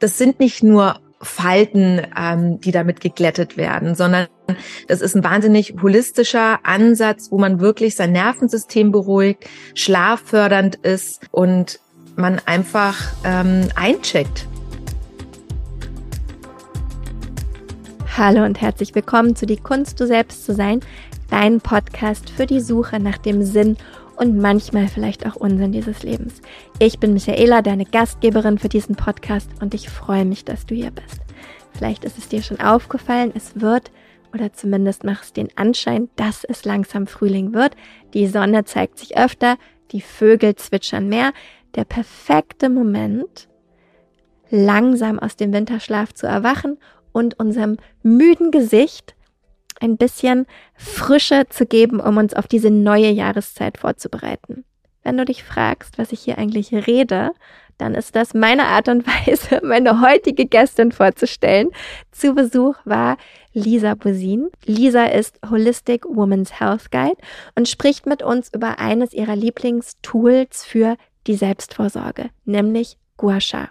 das sind nicht nur Falten, ähm, die damit geglättet werden, sondern das ist ein wahnsinnig holistischer Ansatz, wo man wirklich sein Nervensystem beruhigt, schlaffördernd ist und man einfach ähm, eincheckt. Hallo und herzlich willkommen zu Die Kunst, du selbst zu sein, dein Podcast für die Suche nach dem Sinn und manchmal vielleicht auch Unsinn dieses Lebens. Ich bin Michaela, deine Gastgeberin für diesen Podcast und ich freue mich, dass du hier bist. Vielleicht ist es dir schon aufgefallen, es wird oder zumindest macht es den Anschein, dass es langsam Frühling wird. Die Sonne zeigt sich öfter, die Vögel zwitschern mehr. Der perfekte Moment, langsam aus dem Winterschlaf zu erwachen und unserem müden Gesicht ein bisschen Frische zu geben, um uns auf diese neue Jahreszeit vorzubereiten. Wenn du dich fragst, was ich hier eigentlich rede, dann ist das meine Art und Weise, meine heutige Gästin vorzustellen. Zu Besuch war Lisa Bosin. Lisa ist Holistic Women's Health Guide und spricht mit uns über eines ihrer Lieblingstools für die Selbstvorsorge, nämlich Gua Sha.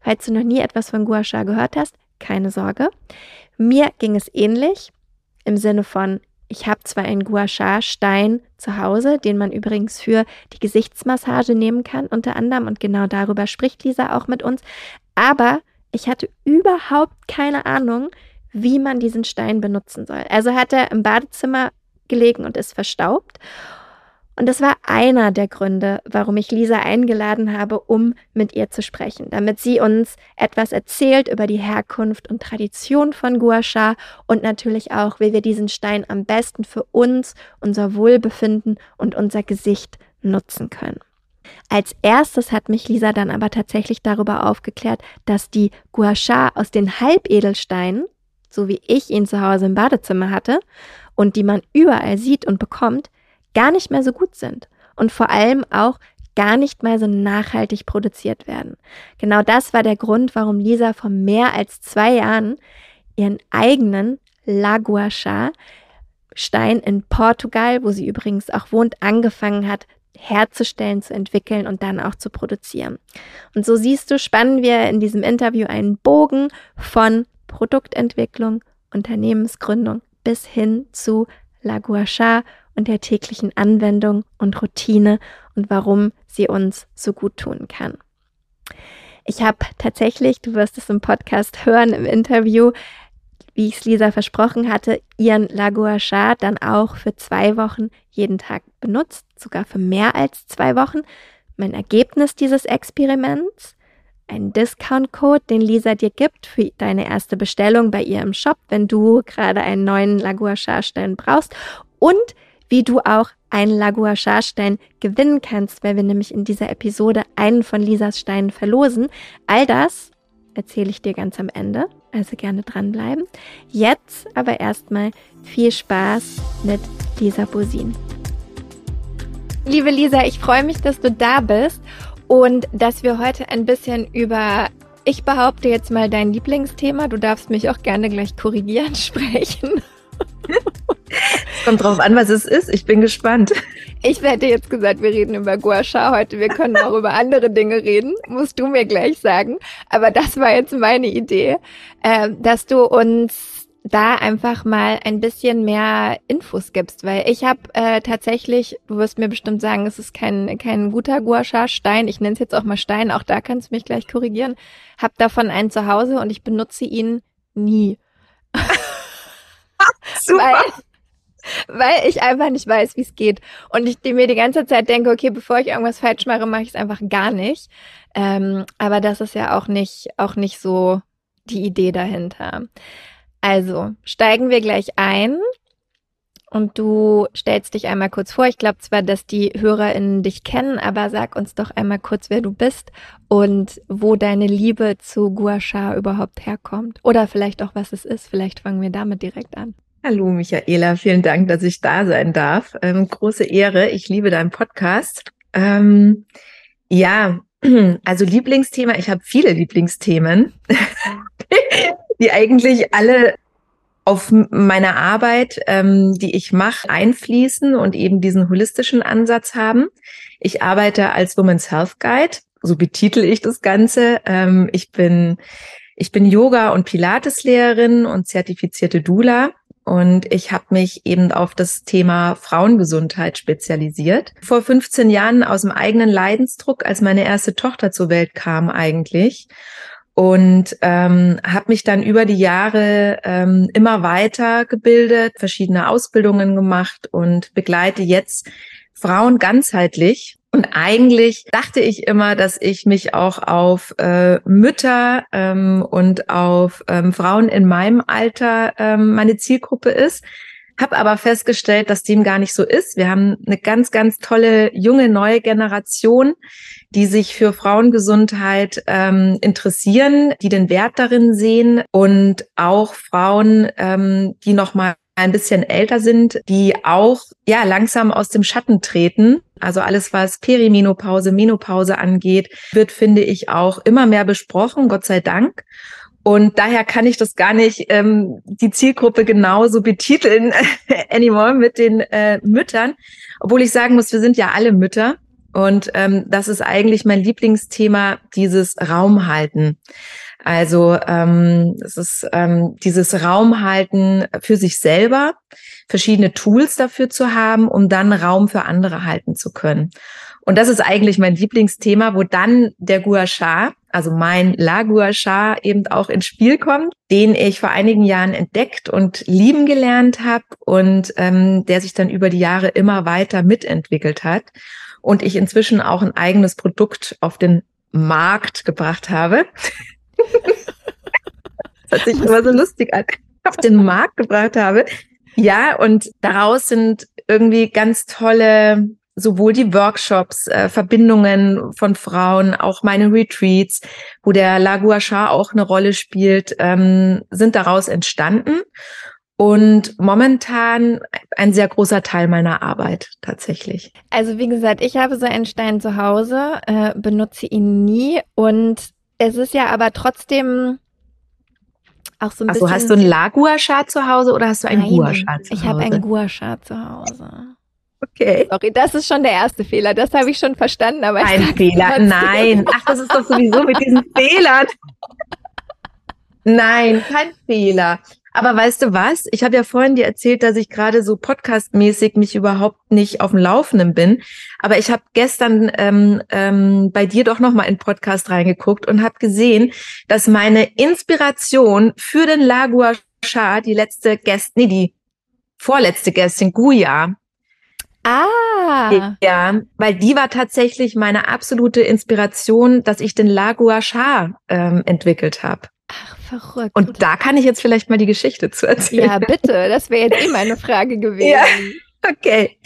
Falls du noch nie etwas von Gua Sha gehört hast, keine Sorge. Mir ging es ähnlich im Sinne von, ich habe zwar einen Gua Sha Stein zu Hause, den man übrigens für die Gesichtsmassage nehmen kann, unter anderem, und genau darüber spricht Lisa auch mit uns, aber ich hatte überhaupt keine Ahnung, wie man diesen Stein benutzen soll. Also hat er im Badezimmer gelegen und ist verstaubt. Und das war einer der Gründe, warum ich Lisa eingeladen habe, um mit ihr zu sprechen, damit sie uns etwas erzählt über die Herkunft und Tradition von Gua Sha und natürlich auch, wie wir diesen Stein am besten für uns, unser Wohlbefinden und unser Gesicht nutzen können. Als erstes hat mich Lisa dann aber tatsächlich darüber aufgeklärt, dass die Gua Sha aus den Halbedelsteinen, so wie ich ihn zu Hause im Badezimmer hatte und die man überall sieht und bekommt, gar nicht mehr so gut sind und vor allem auch gar nicht mal so nachhaltig produziert werden. Genau das war der Grund, warum Lisa vor mehr als zwei Jahren ihren eigenen Laguacha Stein in Portugal, wo sie übrigens auch wohnt, angefangen hat herzustellen, zu entwickeln und dann auch zu produzieren. Und so siehst du, spannen wir in diesem Interview einen Bogen von Produktentwicklung, Unternehmensgründung bis hin zu La Guacha und der täglichen Anwendung und Routine und warum sie uns so gut tun kann. Ich habe tatsächlich, du wirst es im Podcast hören, im Interview, wie ich es Lisa versprochen hatte, ihren Laguasha dann auch für zwei Wochen jeden Tag benutzt, sogar für mehr als zwei Wochen. Mein Ergebnis dieses Experiments, ein Discount-Code, den Lisa dir gibt für deine erste Bestellung bei ihr im Shop, wenn du gerade einen neuen Laguasha-Stein brauchst und wie du auch einen Laguachar-Stein gewinnen kannst, weil wir nämlich in dieser Episode einen von Lisas Steinen verlosen. All das erzähle ich dir ganz am Ende, also gerne dranbleiben. Jetzt aber erstmal viel Spaß mit Lisa Bosin. Liebe Lisa, ich freue mich, dass du da bist und dass wir heute ein bisschen über ich behaupte jetzt mal dein Lieblingsthema, du darfst mich auch gerne gleich korrigieren, sprechen. Kommt drauf an, was es ist. Ich bin gespannt. Ich hätte jetzt gesagt, wir reden über Guasha heute. Wir können auch über andere Dinge reden. Musst du mir gleich sagen. Aber das war jetzt meine Idee, äh, dass du uns da einfach mal ein bisschen mehr Infos gibst, weil ich habe äh, tatsächlich, du wirst mir bestimmt sagen, es ist kein kein guter Guasha Stein. Ich nenne es jetzt auch mal Stein. Auch da kannst du mich gleich korrigieren. Hab davon einen zu Hause und ich benutze ihn nie. Super. Weil, weil ich einfach nicht weiß, wie es geht. Und ich mir die ganze Zeit denke, okay, bevor ich irgendwas falsch mache, mache ich es einfach gar nicht. Ähm, aber das ist ja auch nicht, auch nicht so die Idee dahinter. Also steigen wir gleich ein und du stellst dich einmal kurz vor. Ich glaube zwar, dass die HörerInnen dich kennen, aber sag uns doch einmal kurz, wer du bist und wo deine Liebe zu Gua Sha überhaupt herkommt. Oder vielleicht auch, was es ist. Vielleicht fangen wir damit direkt an. Hallo Michaela, vielen Dank, dass ich da sein darf. Ähm, große Ehre, ich liebe deinen Podcast. Ähm, ja, also Lieblingsthema, ich habe viele Lieblingsthemen, die eigentlich alle auf meiner Arbeit, ähm, die ich mache, einfließen und eben diesen holistischen Ansatz haben. Ich arbeite als Women's Health Guide so betitel ich das Ganze. Ähm, ich bin ich bin Yoga- und Pilateslehrerin und zertifizierte Doula. Und ich habe mich eben auf das Thema Frauengesundheit spezialisiert. Vor 15 Jahren aus dem eigenen Leidensdruck, als meine erste Tochter zur Welt kam eigentlich. Und ähm, habe mich dann über die Jahre ähm, immer weiter gebildet, verschiedene Ausbildungen gemacht und begleite jetzt Frauen ganzheitlich und eigentlich dachte ich immer, dass ich mich auch auf äh, Mütter ähm, und auf ähm, Frauen in meinem Alter ähm, meine Zielgruppe ist. Hab aber festgestellt, dass dem gar nicht so ist. Wir haben eine ganz, ganz tolle junge neue Generation, die sich für Frauengesundheit ähm, interessieren, die den Wert darin sehen und auch Frauen, ähm, die noch mal ein bisschen älter sind, die auch ja langsam aus dem Schatten treten. Also alles, was Perimenopause, Menopause angeht, wird, finde ich, auch immer mehr besprochen, Gott sei Dank. Und daher kann ich das gar nicht ähm, die Zielgruppe genauso betiteln anymore mit den äh, Müttern, obwohl ich sagen muss, wir sind ja alle Mütter. Und ähm, das ist eigentlich mein Lieblingsthema, dieses Raumhalten. Also ähm, es ist ähm, dieses Raumhalten für sich selber, verschiedene Tools dafür zu haben, um dann Raum für andere halten zu können. Und das ist eigentlich mein Lieblingsthema, wo dann der Gua Sha, also mein La Gua Sha eben auch ins Spiel kommt, den ich vor einigen Jahren entdeckt und lieben gelernt habe und ähm, der sich dann über die Jahre immer weiter mitentwickelt hat und ich inzwischen auch ein eigenes Produkt auf den Markt gebracht habe. das hat sich immer so lustig an, auf den Markt gebracht habe. Ja, und daraus sind irgendwie ganz tolle, sowohl die Workshops, äh, Verbindungen von Frauen, auch meine Retreats, wo der La Guasha auch eine Rolle spielt, ähm, sind daraus entstanden. Und momentan ein sehr großer Teil meiner Arbeit tatsächlich. Also wie gesagt, ich habe so einen Stein zu Hause, äh, benutze ihn nie und es ist ja aber trotzdem auch so ein also, bisschen. hast du einen Lagua-Schar zu Hause oder hast du einen Gua-Schar zu Hause? Ich habe einen Gua-Schar zu Hause. Okay. Sorry, das ist schon der erste Fehler. Das habe ich schon verstanden, aber Ein Fehler. Nein. Ach, das ist doch sowieso mit diesen Fehlern. Nein, kein Fehler. Aber weißt du was? Ich habe ja vorhin dir erzählt, dass ich gerade so podcastmäßig mich überhaupt nicht auf dem Laufenden bin. Aber ich habe gestern ähm, ähm, bei dir doch noch mal in Podcast reingeguckt und habe gesehen, dass meine Inspiration für den Lagua Shah, die letzte Gästin, nee, die vorletzte Gästin, Guya, Ah. Ja, weil die war tatsächlich meine absolute Inspiration, dass ich den Lagua Shah ähm, entwickelt habe. Verrückt. Und da kann ich jetzt vielleicht mal die Geschichte zu erzählen. Ja, bitte. Das wäre jetzt eh meine Frage gewesen. Ja, okay.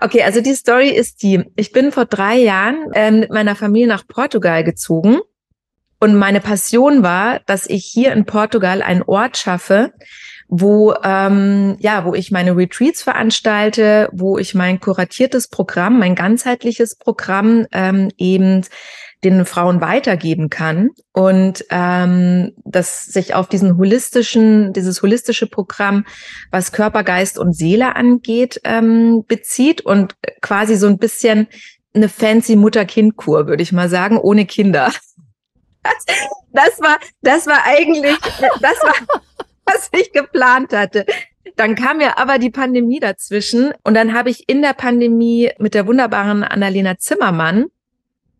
Okay, also die Story ist die, ich bin vor drei Jahren ähm, mit meiner Familie nach Portugal gezogen. Und meine Passion war, dass ich hier in Portugal einen Ort schaffe, wo ähm, ja, wo ich meine Retreats veranstalte, wo ich mein kuratiertes Programm, mein ganzheitliches Programm ähm, eben den Frauen weitergeben kann und ähm, das sich auf diesen holistischen, dieses holistische Programm, was Körper, Geist und Seele angeht, ähm, bezieht und quasi so ein bisschen eine fancy Mutter-Kind-Kur, würde ich mal sagen, ohne Kinder. Das, das war, das war eigentlich, das war, was ich geplant hatte. Dann kam ja aber die Pandemie dazwischen und dann habe ich in der Pandemie mit der wunderbaren Annalena Zimmermann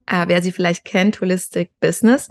äh, wer sie vielleicht kennt, Holistic Business,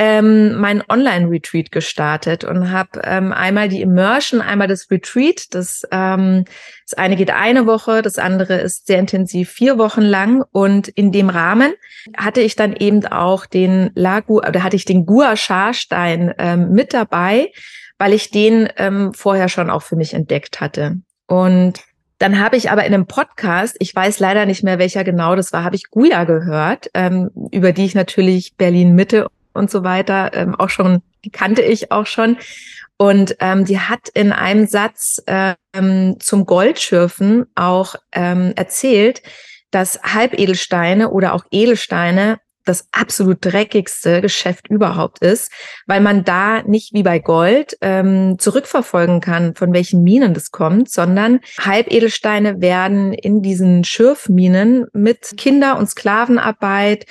ähm, mein Online-Retreat gestartet und habe ähm, einmal die Immersion, einmal das Retreat. Das, ähm, das eine geht eine Woche, das andere ist sehr intensiv vier Wochen lang. Und in dem Rahmen hatte ich dann eben auch den Lagu, oder hatte ich den Gua Scharstein ähm, mit dabei, weil ich den ähm, vorher schon auch für mich entdeckt hatte. Und dann habe ich aber in einem Podcast, ich weiß leider nicht mehr, welcher genau das war, habe ich Guya gehört, ähm, über die ich natürlich Berlin Mitte und so weiter ähm, auch schon, die kannte ich auch schon. Und ähm, die hat in einem Satz ähm, zum Goldschürfen auch ähm, erzählt, dass Halbedelsteine oder auch Edelsteine das absolut dreckigste Geschäft überhaupt ist, weil man da nicht wie bei Gold ähm, zurückverfolgen kann, von welchen Minen das kommt, sondern Halbedelsteine werden in diesen Schürfminen mit Kinder- und Sklavenarbeit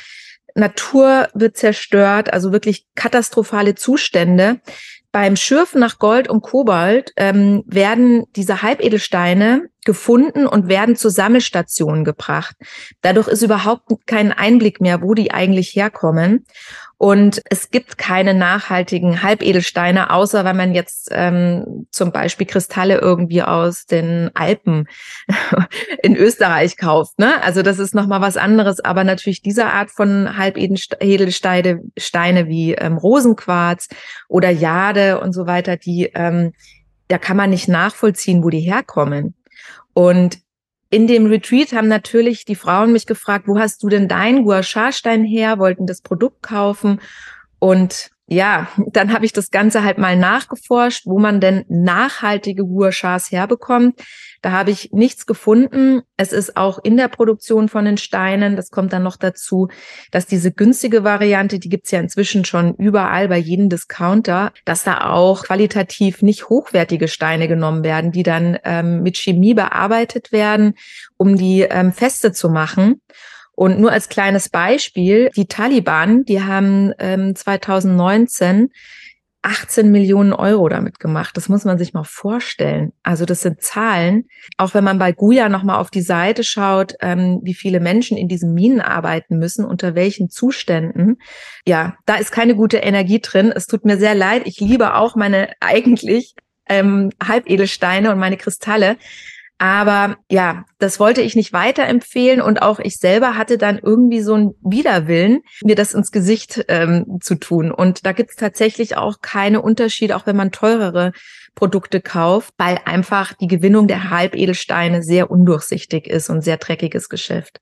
Natur wird zerstört, also wirklich katastrophale Zustände. Beim Schürfen nach Gold und Kobalt ähm, werden diese Halbedelsteine gefunden und werden zur Sammelstation gebracht. Dadurch ist überhaupt kein Einblick mehr, wo die eigentlich herkommen. Und es gibt keine nachhaltigen Halbedelsteine, außer wenn man jetzt ähm, zum Beispiel Kristalle irgendwie aus den Alpen in Österreich kauft. Ne? Also das ist nochmal was anderes. Aber natürlich diese Art von Halbedelsteine Steine wie ähm, Rosenquarz oder Jade und so weiter, die ähm, da kann man nicht nachvollziehen, wo die herkommen. Und in dem Retreat haben natürlich die Frauen mich gefragt, wo hast du denn deinen Gua Sha-Stein her, wollten das Produkt kaufen und ja, dann habe ich das Ganze halt mal nachgeforscht, wo man denn nachhaltige Guashas herbekommt. Da habe ich nichts gefunden. Es ist auch in der Produktion von den Steinen, das kommt dann noch dazu, dass diese günstige Variante, die gibt's ja inzwischen schon überall bei jedem Discounter, dass da auch qualitativ nicht hochwertige Steine genommen werden, die dann ähm, mit Chemie bearbeitet werden, um die ähm, feste zu machen. Und nur als kleines Beispiel, die Taliban, die haben ähm, 2019 18 Millionen Euro damit gemacht. Das muss man sich mal vorstellen. Also das sind Zahlen. Auch wenn man bei Guya nochmal auf die Seite schaut, ähm, wie viele Menschen in diesen Minen arbeiten müssen, unter welchen Zuständen. Ja, da ist keine gute Energie drin. Es tut mir sehr leid. Ich liebe auch meine eigentlich ähm, Halbedelsteine und meine Kristalle. Aber ja, das wollte ich nicht weiterempfehlen und auch ich selber hatte dann irgendwie so einen Widerwillen, mir das ins Gesicht ähm, zu tun. Und da gibt's tatsächlich auch keine Unterschiede, auch wenn man teurere Produkte kauft, weil einfach die Gewinnung der Halbedelsteine sehr undurchsichtig ist und sehr dreckiges Geschäft.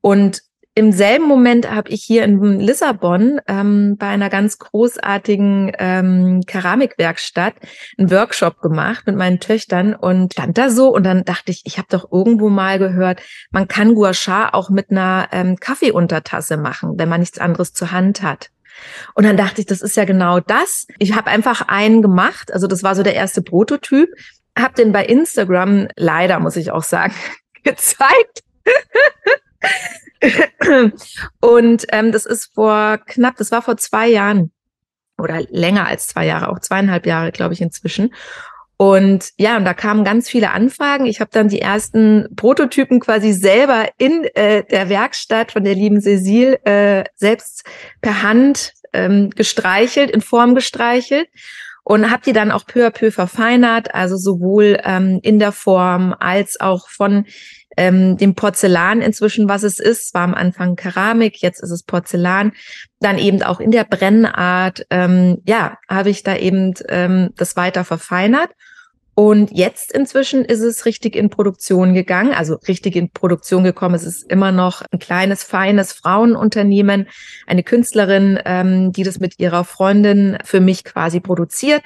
Und im selben Moment habe ich hier in Lissabon ähm, bei einer ganz großartigen ähm, Keramikwerkstatt einen Workshop gemacht mit meinen Töchtern und stand da so und dann dachte ich, ich habe doch irgendwo mal gehört, man kann Gua Sha auch mit einer ähm, Kaffeeuntertasse machen, wenn man nichts anderes zur Hand hat. Und dann dachte ich, das ist ja genau das. Ich habe einfach einen gemacht, also das war so der erste Prototyp, habe den bei Instagram leider muss ich auch sagen gezeigt. und ähm, das ist vor knapp, das war vor zwei Jahren oder länger als zwei Jahre, auch zweieinhalb Jahre, glaube ich, inzwischen. Und ja, und da kamen ganz viele Anfragen. Ich habe dann die ersten Prototypen quasi selber in äh, der Werkstatt von der lieben Cecile äh, selbst per Hand ähm, gestreichelt, in Form gestreichelt und habe die dann auch peu à peu verfeinert, also sowohl ähm, in der Form als auch von ähm, dem Porzellan inzwischen, was es ist. War am Anfang Keramik, jetzt ist es Porzellan. Dann eben auch in der Brennart, ähm, ja, habe ich da eben ähm, das weiter verfeinert. Und jetzt inzwischen ist es richtig in Produktion gegangen, also richtig in Produktion gekommen. Es ist immer noch ein kleines, feines Frauenunternehmen, eine Künstlerin, ähm, die das mit ihrer Freundin für mich quasi produziert.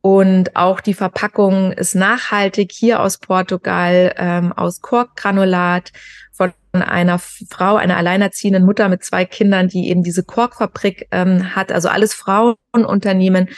Und auch die Verpackung ist nachhaltig hier aus Portugal, ähm, aus Korkgranulat von einer Frau, einer alleinerziehenden Mutter mit zwei Kindern, die eben diese Korkfabrik ähm, hat. Also alles Frauenunternehmen.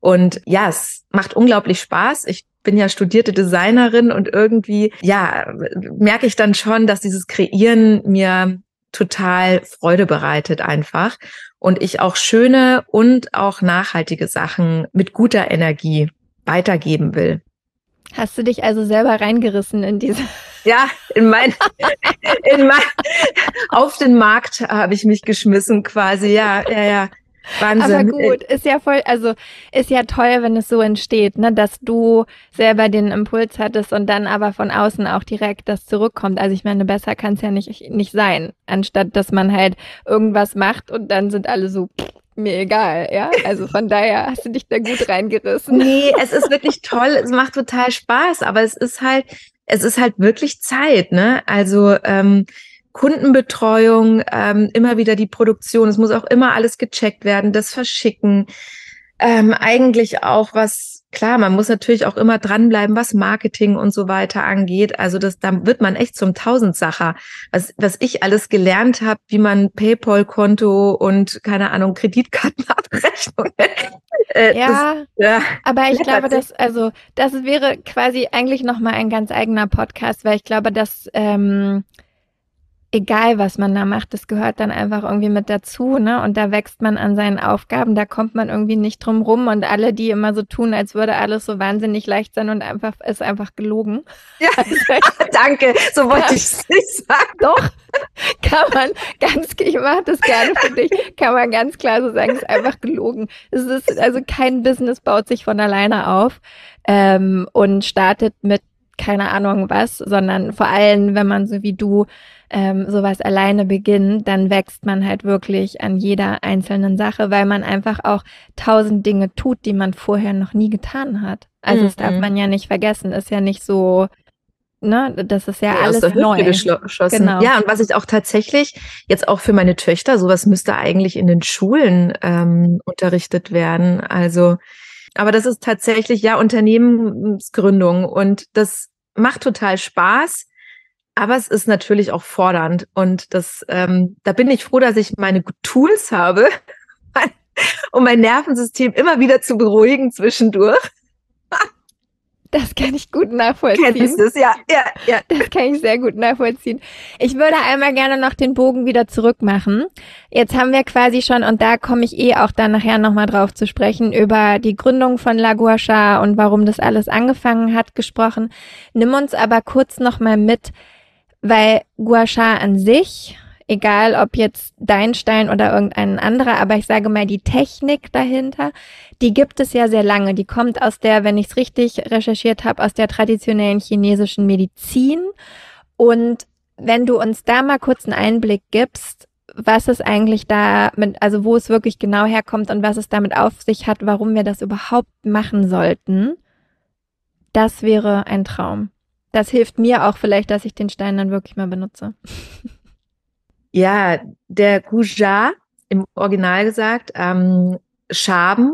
Und ja, es macht unglaublich Spaß. Ich bin ja studierte Designerin und irgendwie, ja, merke ich dann schon, dass dieses Kreieren mir total Freude bereitet einfach und ich auch schöne und auch nachhaltige Sachen mit guter Energie weitergeben will. Hast du dich also selber reingerissen in diese? Ja, in mein, in mein, auf den Markt habe ich mich geschmissen quasi. Ja, ja, ja. Wahnsinn. Aber gut, ist ja voll, also ist ja toll, wenn es so entsteht, ne, dass du selber den Impuls hattest und dann aber von außen auch direkt das zurückkommt. Also ich meine, besser kann es ja nicht, nicht sein, anstatt dass man halt irgendwas macht und dann sind alle so, mir egal, ja. Also von daher hast du dich da gut reingerissen. Nee, es ist wirklich toll, es macht total Spaß, aber es ist halt, es ist halt wirklich Zeit, ne? Also ähm, Kundenbetreuung, ähm, immer wieder die Produktion. Es muss auch immer alles gecheckt werden, das Verschicken. Ähm, eigentlich auch was, klar, man muss natürlich auch immer dranbleiben, was Marketing und so weiter angeht. Also das, da wird man echt zum Tausendsacher. Was, was ich alles gelernt habe, wie man PayPal-Konto und keine Ahnung, Kreditkartenabrechnung. äh, ja, das, ja, aber ich glaube, dass, also, das wäre quasi eigentlich nochmal ein ganz eigener Podcast, weil ich glaube, dass, ähm, egal was man da macht, das gehört dann einfach irgendwie mit dazu, ne? Und da wächst man an seinen Aufgaben, da kommt man irgendwie nicht drum rum und alle, die immer so tun, als würde alles so wahnsinnig leicht sein und einfach ist einfach gelogen. Ja, also, danke, so wollte ich es nicht sagen. Doch, kann man ganz, ich mache das gerne für dich, kann man ganz klar so sagen, ist einfach gelogen. Es ist, also kein Business baut sich von alleine auf ähm, und startet mit keine Ahnung was, sondern vor allem, wenn man so wie du ähm, sowas alleine beginnt, dann wächst man halt wirklich an jeder einzelnen Sache, weil man einfach auch tausend Dinge tut, die man vorher noch nie getan hat. Also mhm. das darf mhm. man ja nicht vergessen, ist ja nicht so, ne, das ist ja, ja alles neu. Geschossen. Genau. Ja, und was ich auch tatsächlich jetzt auch für meine Töchter, sowas müsste eigentlich in den Schulen ähm, unterrichtet werden. Also aber das ist tatsächlich ja Unternehmensgründung und das macht total Spaß. Aber es ist natürlich auch fordernd. Und das, ähm, da bin ich froh, dass ich meine Tools habe, um mein Nervensystem immer wieder zu beruhigen zwischendurch. Das kann ich gut nachvollziehen. Kennst du es? Ja, ja, ja. Das kann ich sehr gut nachvollziehen. Ich würde einmal gerne noch den Bogen wieder zurück machen. Jetzt haben wir quasi schon, und da komme ich eh auch dann nachher nochmal drauf zu sprechen, über die Gründung von La Guasha und warum das alles angefangen hat, gesprochen. Nimm uns aber kurz nochmal mit, weil Gua Sha an sich egal ob jetzt dein Stein oder irgendein anderer, aber ich sage mal, die Technik dahinter, die gibt es ja sehr lange. Die kommt aus der, wenn ich es richtig recherchiert habe, aus der traditionellen chinesischen Medizin. Und wenn du uns da mal kurz einen Einblick gibst, was es eigentlich da mit, also wo es wirklich genau herkommt und was es damit auf sich hat, warum wir das überhaupt machen sollten, das wäre ein Traum. Das hilft mir auch vielleicht, dass ich den Stein dann wirklich mal benutze. Ja, der Guja, im Original gesagt, ähm, Schaben,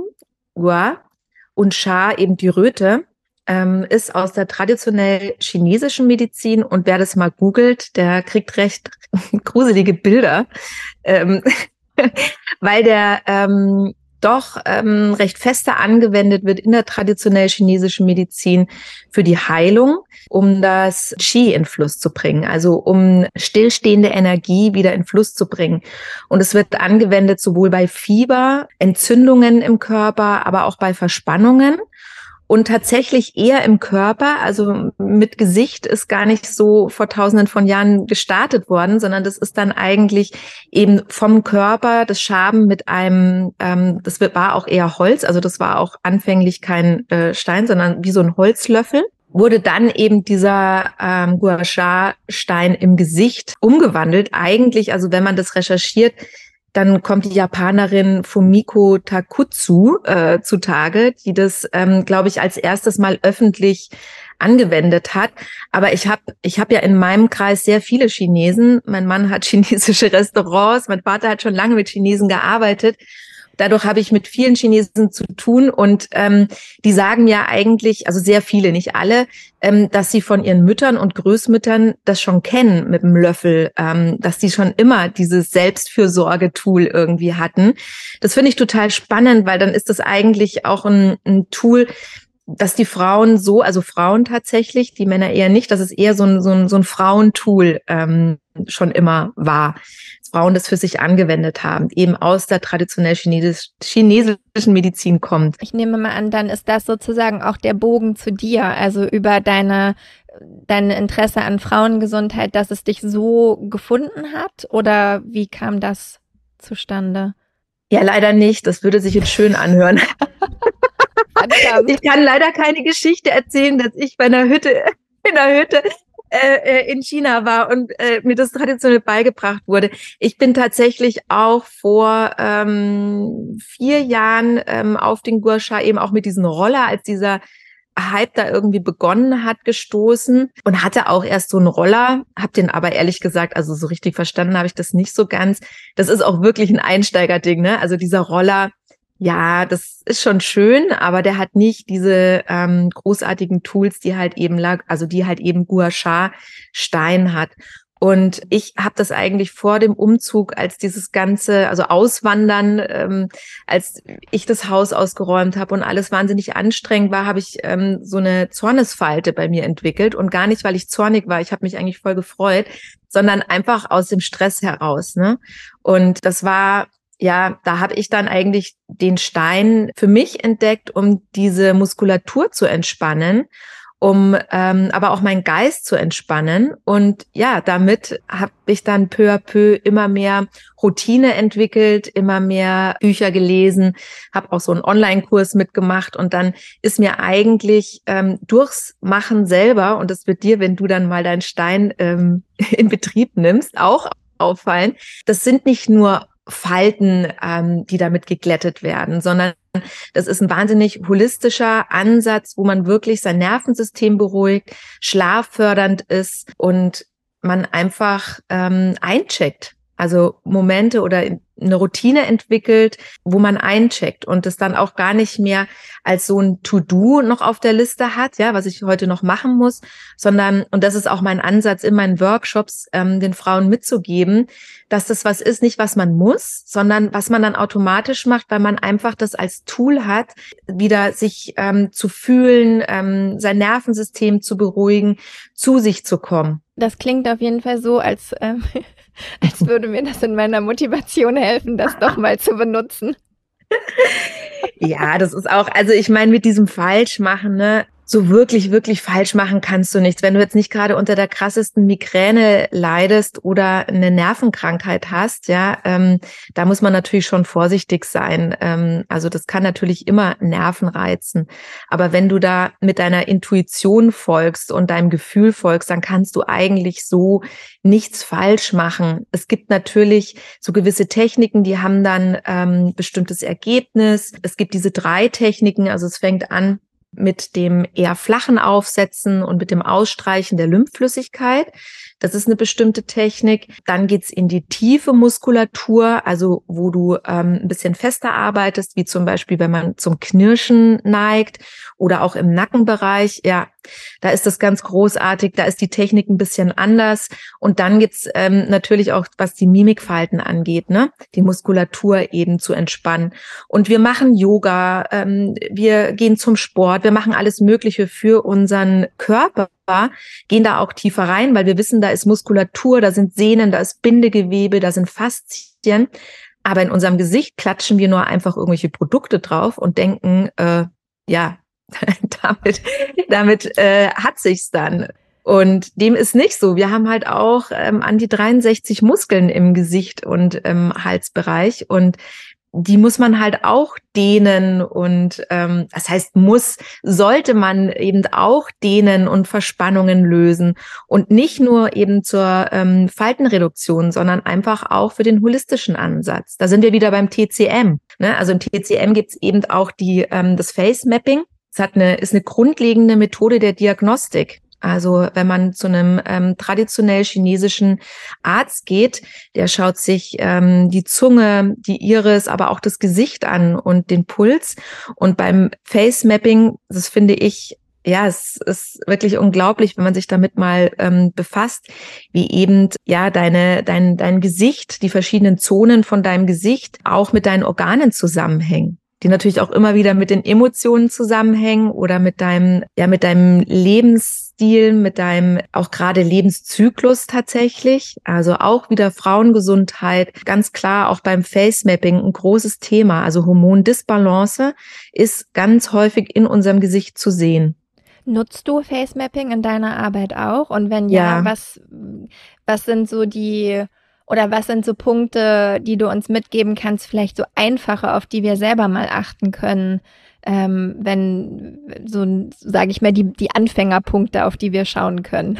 Gua, und Sha, eben die Röte, ähm, ist aus der traditionell chinesischen Medizin und wer das mal googelt, der kriegt recht gruselige Bilder, ähm, weil der ähm, doch ähm, recht fester angewendet wird in der traditionell chinesischen Medizin für die Heilung, um das Qi in Fluss zu bringen, also um stillstehende Energie wieder in Fluss zu bringen. Und es wird angewendet sowohl bei Fieber, Entzündungen im Körper, aber auch bei Verspannungen und tatsächlich eher im Körper. Also mit Gesicht ist gar nicht so vor tausenden von Jahren gestartet worden, sondern das ist dann eigentlich eben vom Körper das Schaben mit einem, ähm, das war auch eher Holz, also das war auch anfänglich kein äh, Stein, sondern wie so ein Holzlöffel wurde dann eben dieser ähm, Gua Sha Stein im Gesicht umgewandelt. Eigentlich, also wenn man das recherchiert, dann kommt die Japanerin Fumiko Takutsu äh, zutage, die das, ähm, glaube ich, als erstes Mal öffentlich angewendet hat. Aber ich habe ich hab ja in meinem Kreis sehr viele Chinesen. Mein Mann hat chinesische Restaurants, mein Vater hat schon lange mit Chinesen gearbeitet. Dadurch habe ich mit vielen Chinesen zu tun und ähm, die sagen ja eigentlich, also sehr viele, nicht alle, ähm, dass sie von ihren Müttern und Großmüttern das schon kennen mit dem Löffel, ähm, dass die schon immer dieses Selbstfürsorge-Tool irgendwie hatten. Das finde ich total spannend, weil dann ist das eigentlich auch ein, ein Tool, dass die Frauen so, also Frauen tatsächlich, die Männer eher nicht, dass es eher so ein, so ein, so ein Frauentool ähm, schon immer war. Frauen das für sich angewendet haben, eben aus der traditionell chinesisch, chinesischen Medizin kommt. Ich nehme mal an, dann ist das sozusagen auch der Bogen zu dir, also über deine dein Interesse an Frauengesundheit, dass es dich so gefunden hat? Oder wie kam das zustande? Ja, leider nicht. Das würde sich jetzt schön anhören. ich kann leider keine Geschichte erzählen, dass ich bei einer Hütte, in einer Hütte äh, äh, in China war und äh, mir das traditionell beigebracht wurde. Ich bin tatsächlich auch vor ähm, vier Jahren ähm, auf den Gursha eben auch mit diesem Roller, als dieser Hype da irgendwie begonnen hat, gestoßen und hatte auch erst so einen Roller, hab den aber ehrlich gesagt, also so richtig verstanden habe ich das nicht so ganz. Das ist auch wirklich ein Einsteigerding, ne? Also dieser Roller, ja, das ist schon schön, aber der hat nicht diese ähm, großartigen Tools, die halt eben lag, also die halt eben Gua Sha Stein hat. Und ich habe das eigentlich vor dem Umzug, als dieses ganze, also Auswandern, ähm, als ich das Haus ausgeräumt habe und alles wahnsinnig anstrengend war, habe ich ähm, so eine Zornesfalte bei mir entwickelt. Und gar nicht, weil ich zornig war, ich habe mich eigentlich voll gefreut, sondern einfach aus dem Stress heraus. Ne? Und das war ja, da habe ich dann eigentlich den Stein für mich entdeckt, um diese Muskulatur zu entspannen um ähm, aber auch meinen Geist zu entspannen. Und ja, damit habe ich dann peu à peu immer mehr Routine entwickelt, immer mehr Bücher gelesen, habe auch so einen Online-Kurs mitgemacht und dann ist mir eigentlich ähm, durchs Machen selber, und das wird dir, wenn du dann mal deinen Stein ähm, in Betrieb nimmst, auch auffallen, das sind nicht nur Falten, ähm, die damit geglättet werden, sondern das ist ein wahnsinnig holistischer Ansatz, wo man wirklich sein Nervensystem beruhigt, schlaffördernd ist und man einfach ähm, eincheckt. Also Momente oder eine Routine entwickelt, wo man eincheckt und es dann auch gar nicht mehr als so ein To-Do noch auf der Liste hat, ja, was ich heute noch machen muss, sondern, und das ist auch mein Ansatz in meinen Workshops, ähm, den Frauen mitzugeben, dass das was ist, nicht was man muss, sondern was man dann automatisch macht, weil man einfach das als Tool hat, wieder sich ähm, zu fühlen, ähm, sein Nervensystem zu beruhigen, zu sich zu kommen. Das klingt auf jeden Fall so, als ähm, als würde mir das in meiner Motivation helfen, das doch mal zu benutzen. Ja, das ist auch, also ich meine, mit diesem Falschmachen, ne, so wirklich, wirklich falsch machen kannst du nichts. Wenn du jetzt nicht gerade unter der krassesten Migräne leidest oder eine Nervenkrankheit hast, ja, ähm, da muss man natürlich schon vorsichtig sein. Ähm, also das kann natürlich immer Nerven reizen. Aber wenn du da mit deiner Intuition folgst und deinem Gefühl folgst, dann kannst du eigentlich so nichts falsch machen. Es gibt natürlich so gewisse Techniken, die haben dann ähm, bestimmtes Ergebnis. Es gibt diese drei Techniken, also es fängt an mit dem eher flachen Aufsetzen und mit dem Ausstreichen der Lymphflüssigkeit. Das ist eine bestimmte Technik. Dann geht's in die tiefe Muskulatur, also wo du ähm, ein bisschen fester arbeitest, wie zum Beispiel, wenn man zum Knirschen neigt oder auch im Nackenbereich. Ja, da ist das ganz großartig. Da ist die Technik ein bisschen anders. Und dann gibt's ähm, natürlich auch, was die Mimikfalten angeht, ne, die Muskulatur eben zu entspannen. Und wir machen Yoga, ähm, wir gehen zum Sport, wir machen alles Mögliche für unseren Körper gehen da auch tiefer rein, weil wir wissen, da ist Muskulatur, da sind Sehnen, da ist Bindegewebe, da sind Faszien. Aber in unserem Gesicht klatschen wir nur einfach irgendwelche Produkte drauf und denken, äh, ja, damit, damit äh, hat sich's dann. Und dem ist nicht so. Wir haben halt auch ähm, an die 63 Muskeln im Gesicht und im Halsbereich. Und die muss man halt auch dehnen und ähm, das heißt muss, sollte man eben auch dehnen und Verspannungen lösen und nicht nur eben zur ähm, Faltenreduktion, sondern einfach auch für den holistischen Ansatz. Da sind wir wieder beim TCM. Ne? Also im TCM gibt's eben auch die ähm, das Face Mapping. Es hat eine, ist eine grundlegende Methode der Diagnostik. Also wenn man zu einem ähm, traditionell chinesischen Arzt geht, der schaut sich ähm, die Zunge, die Iris, aber auch das Gesicht an und den Puls. Und beim Face Mapping, das finde ich ja, es ist wirklich unglaublich, wenn man sich damit mal ähm, befasst, wie eben ja deine dein dein Gesicht, die verschiedenen Zonen von deinem Gesicht auch mit deinen Organen zusammenhängen die natürlich auch immer wieder mit den Emotionen zusammenhängen oder mit deinem, ja, mit deinem Lebensstil, mit deinem auch gerade Lebenszyklus tatsächlich. Also auch wieder Frauengesundheit, ganz klar auch beim Face-Mapping ein großes Thema. Also Hormondisbalance ist ganz häufig in unserem Gesicht zu sehen. Nutzt du Face-Mapping in deiner Arbeit auch? Und wenn ja, ja, was, was sind so die oder was sind so Punkte, die du uns mitgeben kannst, vielleicht so einfache, auf die wir selber mal achten können, ähm, wenn so, sage ich mal, die, die Anfängerpunkte, auf die wir schauen können?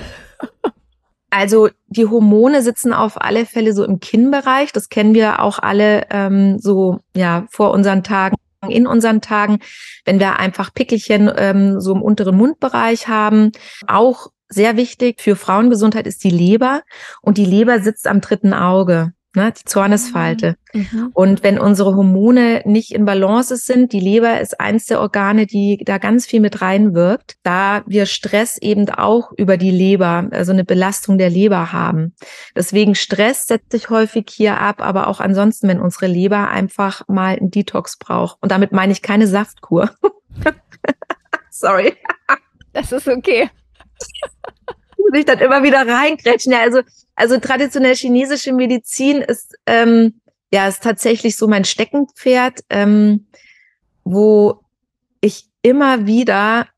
Also die Hormone sitzen auf alle Fälle so im Kinnbereich. Das kennen wir auch alle ähm, so ja vor unseren Tagen in unseren Tagen, wenn wir einfach Pickelchen ähm, so im unteren Mundbereich haben. Auch sehr wichtig für Frauengesundheit ist die Leber und die Leber sitzt am dritten Auge. Ne? die Zornesfalte. Mhm. mhm. Und wenn unsere Hormone nicht in Balance sind, die Leber ist eins der Organe, die da ganz viel mit reinwirkt, da wir Stress eben auch über die Leber, also eine Belastung der Leber haben. Deswegen Stress setzt sich häufig hier ab, aber auch ansonsten, wenn unsere Leber einfach mal einen Detox braucht. Und damit meine ich keine Saftkur. Sorry. Das ist okay. sich dann immer wieder reinkrätschen. Ja, also, also traditionell chinesische Medizin ist, ähm, ja, ist tatsächlich so mein Steckenpferd, ähm, wo ich immer wieder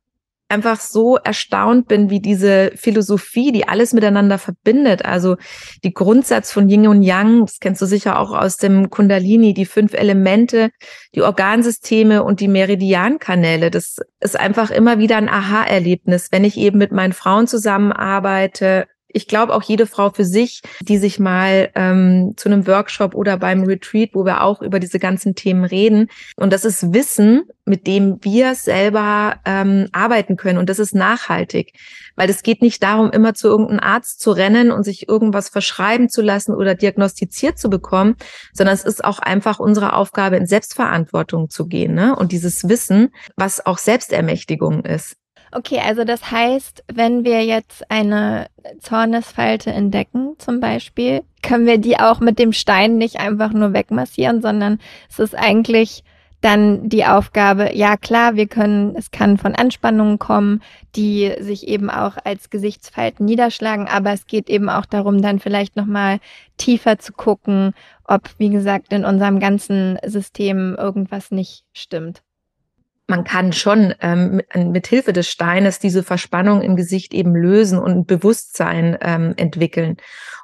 einfach so erstaunt bin, wie diese Philosophie, die alles miteinander verbindet. Also die Grundsatz von Yin und Yang, das kennst du sicher auch aus dem Kundalini, die fünf Elemente, die Organsysteme und die Meridiankanäle. Das ist einfach immer wieder ein Aha-Erlebnis, wenn ich eben mit meinen Frauen zusammenarbeite, ich glaube auch jede Frau für sich, die sich mal ähm, zu einem Workshop oder beim Retreat, wo wir auch über diese ganzen Themen reden. Und das ist Wissen, mit dem wir selber ähm, arbeiten können. Und das ist nachhaltig. Weil es geht nicht darum, immer zu irgendeinem Arzt zu rennen und sich irgendwas verschreiben zu lassen oder diagnostiziert zu bekommen, sondern es ist auch einfach unsere Aufgabe, in Selbstverantwortung zu gehen. Ne? Und dieses Wissen, was auch Selbstermächtigung ist. Okay, also das heißt, wenn wir jetzt eine Zornesfalte entdecken, zum Beispiel, können wir die auch mit dem Stein nicht einfach nur wegmassieren, sondern es ist eigentlich dann die Aufgabe, ja klar, wir können, es kann von Anspannungen kommen, die sich eben auch als Gesichtsfalten niederschlagen, aber es geht eben auch darum, dann vielleicht nochmal tiefer zu gucken, ob, wie gesagt, in unserem ganzen System irgendwas nicht stimmt man kann schon ähm, mit, Hilfe des Steines diese Verspannung im Gesicht eben lösen und Bewusstsein ähm, entwickeln.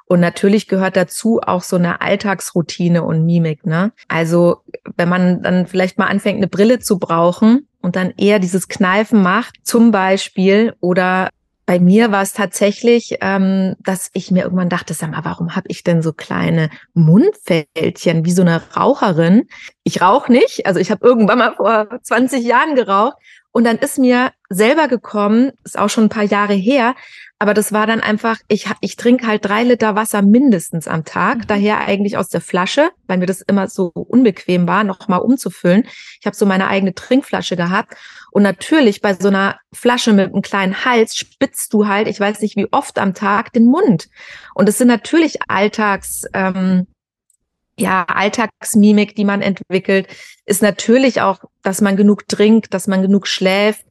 Und natürlich gehört dazu auch so eine Alltagsroutine und Mimik. Ne? Also wenn man dann vielleicht mal anfängt, eine Brille zu brauchen und dann eher dieses Kneifen macht, zum Beispiel, oder bei mir war es tatsächlich, ähm, dass ich mir irgendwann dachte, sag mal, warum habe ich denn so kleine Mundfältchen wie so eine Raucherin? Ich rauche nicht, also ich habe irgendwann mal vor 20 Jahren geraucht und dann ist mir selber gekommen, ist auch schon ein paar Jahre her, aber das war dann einfach, ich, ich trinke halt drei Liter Wasser mindestens am Tag, mhm. daher eigentlich aus der Flasche, weil mir das immer so unbequem war, nochmal umzufüllen. Ich habe so meine eigene Trinkflasche gehabt. Und natürlich bei so einer Flasche mit einem kleinen Hals spitzt du halt, ich weiß nicht wie oft am Tag, den Mund. Und es sind natürlich Alltags, ähm, ja, Alltagsmimik, die man entwickelt, ist natürlich auch, dass man genug trinkt, dass man genug schläft,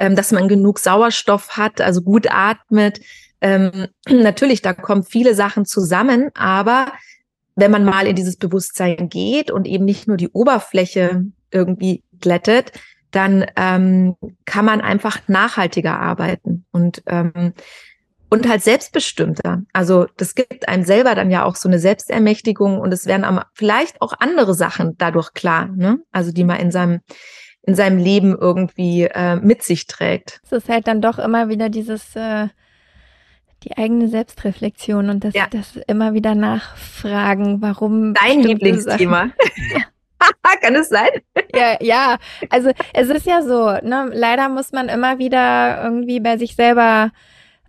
ähm, dass man genug Sauerstoff hat, also gut atmet. Ähm, natürlich, da kommen viele Sachen zusammen, aber wenn man mal in dieses Bewusstsein geht und eben nicht nur die Oberfläche irgendwie glättet, dann ähm, kann man einfach nachhaltiger arbeiten und ähm, und halt selbstbestimmter. Also das gibt einem selber dann ja auch so eine Selbstermächtigung und es werden vielleicht auch andere Sachen dadurch klar, ne? Also die man in seinem in seinem Leben irgendwie äh, mit sich trägt. Es ist halt dann doch immer wieder dieses äh, die eigene Selbstreflexion und das, ja. das immer wieder nachfragen, warum. Dein Lieblingsthema. Kann es sein? ja, ja. Also es ist ja so, ne? Leider muss man immer wieder irgendwie bei sich selber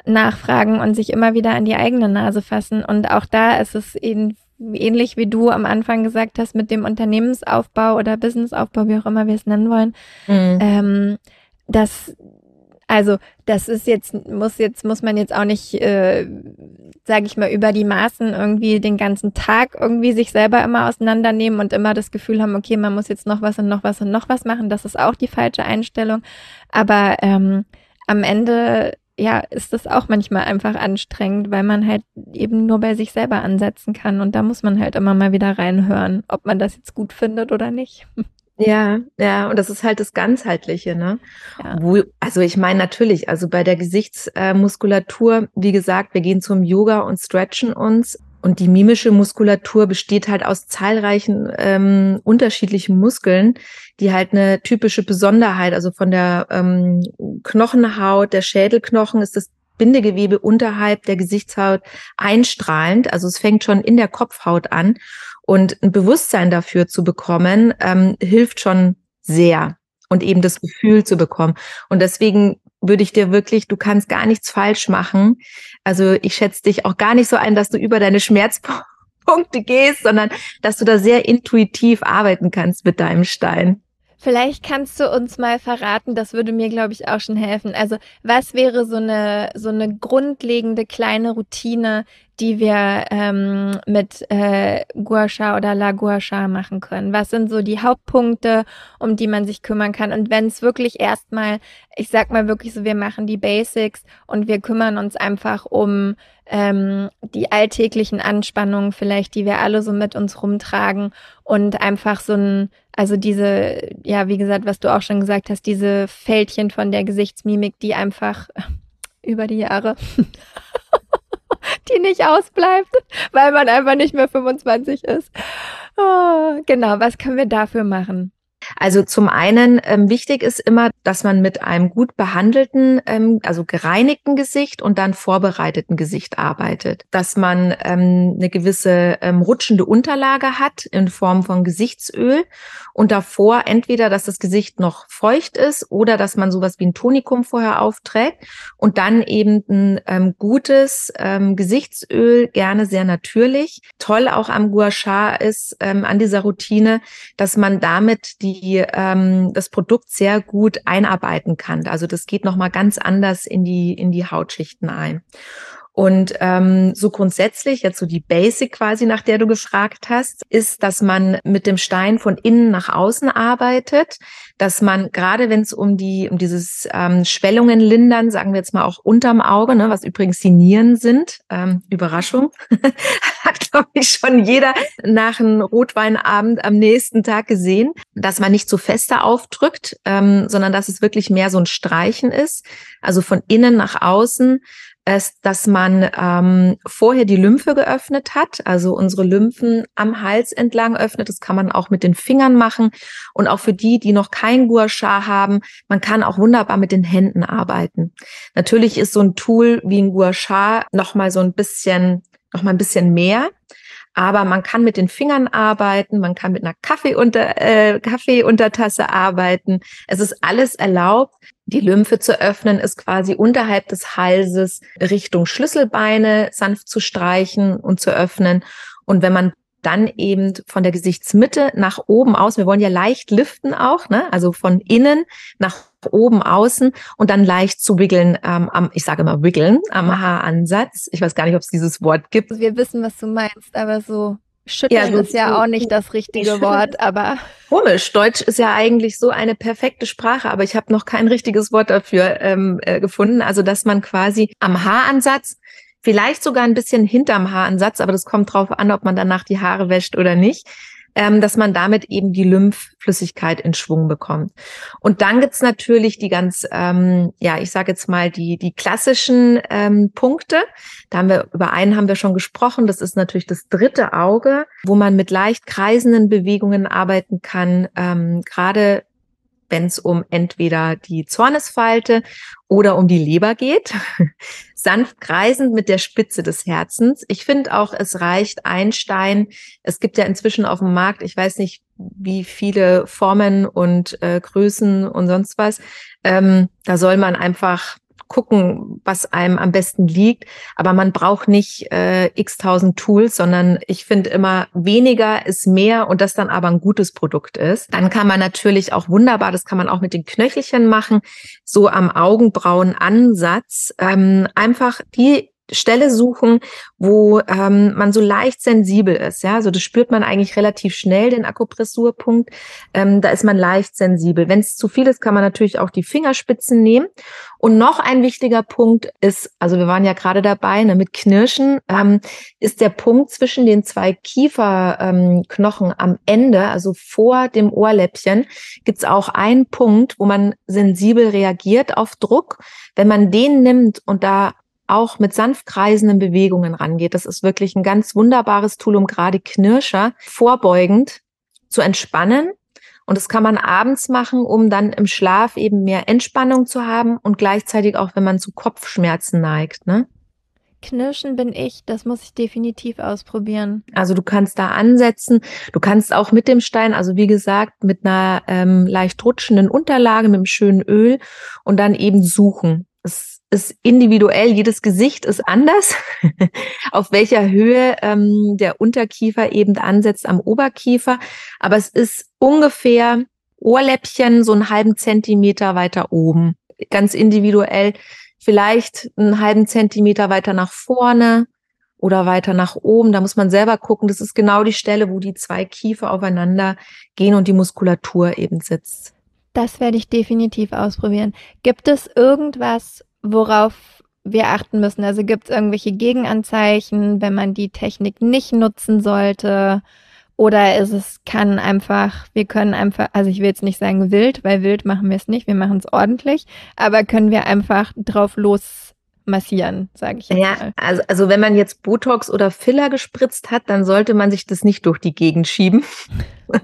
nachfragen und sich immer wieder an die eigene Nase fassen. Und auch da ist es eben ähnlich wie du am Anfang gesagt hast, mit dem Unternehmensaufbau oder Businessaufbau, wie auch immer wir es nennen wollen, mhm. ähm, das also das ist jetzt muss jetzt muss man jetzt auch nicht, äh, sage ich mal, über die Maßen irgendwie den ganzen Tag irgendwie sich selber immer auseinandernehmen und immer das Gefühl haben, okay, man muss jetzt noch was und noch was und noch was machen. Das ist auch die falsche Einstellung. Aber ähm, am Ende ja, ist das auch manchmal einfach anstrengend, weil man halt eben nur bei sich selber ansetzen kann. Und da muss man halt immer mal wieder reinhören, ob man das jetzt gut findet oder nicht. Ja, ja, und das ist halt das Ganzheitliche, ne? Ja. Wo, also ich meine natürlich, also bei der Gesichtsmuskulatur, wie gesagt, wir gehen zum Yoga und stretchen uns. Und die mimische Muskulatur besteht halt aus zahlreichen ähm, unterschiedlichen Muskeln, die halt eine typische Besonderheit, also von der ähm, Knochenhaut, der Schädelknochen ist das Bindegewebe unterhalb der Gesichtshaut einstrahlend. Also es fängt schon in der Kopfhaut an. Und ein Bewusstsein dafür zu bekommen, ähm, hilft schon sehr und eben das Gefühl zu bekommen. Und deswegen würde ich dir wirklich, du kannst gar nichts falsch machen. Also ich schätze dich auch gar nicht so ein, dass du über deine Schmerzpunkte Punkte gehst, sondern dass du da sehr intuitiv arbeiten kannst mit deinem Stein. Vielleicht kannst du uns mal verraten, das würde mir, glaube ich, auch schon helfen. Also, was wäre so eine, so eine grundlegende kleine Routine, die wir ähm, mit äh, Gua Sha oder La Gua Sha machen können? Was sind so die Hauptpunkte, um die man sich kümmern kann? Und wenn es wirklich erstmal, ich sag mal wirklich so, wir machen die Basics und wir kümmern uns einfach um ähm, die alltäglichen Anspannungen vielleicht, die wir alle so mit uns rumtragen und einfach so ein, also diese, ja, wie gesagt, was du auch schon gesagt hast, diese Fältchen von der Gesichtsmimik, die einfach über die Jahre, die nicht ausbleibt, weil man einfach nicht mehr 25 ist. Oh, genau, was können wir dafür machen? Also zum einen ähm, wichtig ist immer, dass man mit einem gut behandelten, ähm, also gereinigten Gesicht und dann vorbereiteten Gesicht arbeitet. Dass man ähm, eine gewisse ähm, rutschende Unterlage hat in Form von Gesichtsöl und davor entweder, dass das Gesicht noch feucht ist oder dass man sowas wie ein Tonikum vorher aufträgt und dann eben ein ähm, gutes ähm, Gesichtsöl, gerne sehr natürlich. Toll auch am Gua Sha ist ähm, an dieser Routine, dass man damit die die ähm, das Produkt sehr gut einarbeiten kann. Also das geht noch mal ganz anders in die in die Hautschichten ein. Und ähm, so grundsätzlich, jetzt so die Basic quasi, nach der du gefragt hast, ist, dass man mit dem Stein von innen nach außen arbeitet, dass man gerade wenn es um die um dieses ähm, Schwellungen lindern, sagen wir jetzt mal auch unterm Auge, ne, was übrigens die Nieren sind, ähm, Überraschung, hat glaube ich schon jeder nach einem Rotweinabend am nächsten Tag gesehen, dass man nicht so fester aufdrückt, ähm, sondern dass es wirklich mehr so ein Streichen ist, also von innen nach außen ist, dass man ähm, vorher die Lymphe geöffnet hat, also unsere Lymphen am Hals entlang öffnet. Das kann man auch mit den Fingern machen. Und auch für die, die noch kein Gua Sha haben, man kann auch wunderbar mit den Händen arbeiten. Natürlich ist so ein Tool wie ein Gua Sha noch mal so ein bisschen, noch mal ein bisschen mehr. Aber man kann mit den Fingern arbeiten, man kann mit einer Kaffeeunter, äh, Kaffeeuntertasse arbeiten. Es ist alles erlaubt. Die Lymphe zu öffnen ist quasi unterhalb des Halses Richtung Schlüsselbeine sanft zu streichen und zu öffnen. Und wenn man dann eben von der Gesichtsmitte nach oben aus. Wir wollen ja leicht liften auch, ne? also von innen nach oben außen und dann leicht zu wiggeln, ähm, am, ich sage immer wiggeln, am Haaransatz. Ich weiß gar nicht, ob es dieses Wort gibt. Wir wissen, was du meinst, aber so schütteln ja, so, ist ja auch nicht das richtige Wort, aber. Komisch, Deutsch ist ja eigentlich so eine perfekte Sprache, aber ich habe noch kein richtiges Wort dafür ähm, äh, gefunden. Also, dass man quasi am Haaransatz vielleicht sogar ein bisschen hinterm Haaransatz, aber das kommt drauf an, ob man danach die Haare wäscht oder nicht, ähm, dass man damit eben die Lymphflüssigkeit in Schwung bekommt. Und dann gibt's natürlich die ganz, ähm, ja, ich sage jetzt mal die die klassischen ähm, Punkte. Da haben wir über einen haben wir schon gesprochen. Das ist natürlich das dritte Auge, wo man mit leicht kreisenden Bewegungen arbeiten kann. Ähm, Gerade wenn es um entweder die Zornesfalte oder um die Leber geht. Sanft kreisend mit der Spitze des Herzens. Ich finde auch, es reicht ein Stein. Es gibt ja inzwischen auf dem Markt, ich weiß nicht, wie viele Formen und äh, Größen und sonst was. Ähm, da soll man einfach gucken, was einem am besten liegt. Aber man braucht nicht äh, x tausend Tools, sondern ich finde immer weniger ist mehr und das dann aber ein gutes Produkt ist. Dann kann man natürlich auch wunderbar, das kann man auch mit den Knöchelchen machen, so am Augenbrauenansatz ähm, einfach die Stelle suchen, wo ähm, man so leicht sensibel ist. Ja, also das spürt man eigentlich relativ schnell, den Akupressurpunkt. Ähm, da ist man leicht sensibel. Wenn es zu viel ist, kann man natürlich auch die Fingerspitzen nehmen. Und noch ein wichtiger Punkt ist, also wir waren ja gerade dabei ne, mit Knirschen, ähm, ist der Punkt zwischen den zwei Kieferknochen ähm, am Ende, also vor dem Ohrläppchen, gibt's auch einen Punkt, wo man sensibel reagiert auf Druck. Wenn man den nimmt und da auch mit sanft kreisenden Bewegungen rangeht. Das ist wirklich ein ganz wunderbares Tool, um gerade Knirscher vorbeugend zu entspannen. Und das kann man abends machen, um dann im Schlaf eben mehr Entspannung zu haben und gleichzeitig auch, wenn man zu Kopfschmerzen neigt. Ne? Knirschen bin ich, das muss ich definitiv ausprobieren. Also du kannst da ansetzen, du kannst auch mit dem Stein, also wie gesagt, mit einer ähm, leicht rutschenden Unterlage, mit einem schönen Öl und dann eben suchen. Es ist individuell, jedes Gesicht ist anders, auf welcher Höhe ähm, der Unterkiefer eben ansetzt am Oberkiefer. Aber es ist ungefähr Ohrläppchen so einen halben Zentimeter weiter oben. Ganz individuell, vielleicht einen halben Zentimeter weiter nach vorne oder weiter nach oben. Da muss man selber gucken. Das ist genau die Stelle, wo die zwei Kiefer aufeinander gehen und die Muskulatur eben sitzt. Das werde ich definitiv ausprobieren. Gibt es irgendwas, worauf wir achten müssen? Also gibt es irgendwelche Gegenanzeichen, wenn man die Technik nicht nutzen sollte? Oder ist es kann einfach, wir können einfach, also ich will jetzt nicht sagen wild, weil wild machen wir es nicht, wir machen es ordentlich, aber können wir einfach drauf los massieren, sage ich jetzt ja, mal. Also, also wenn man jetzt Botox oder Filler gespritzt hat, dann sollte man sich das nicht durch die Gegend schieben.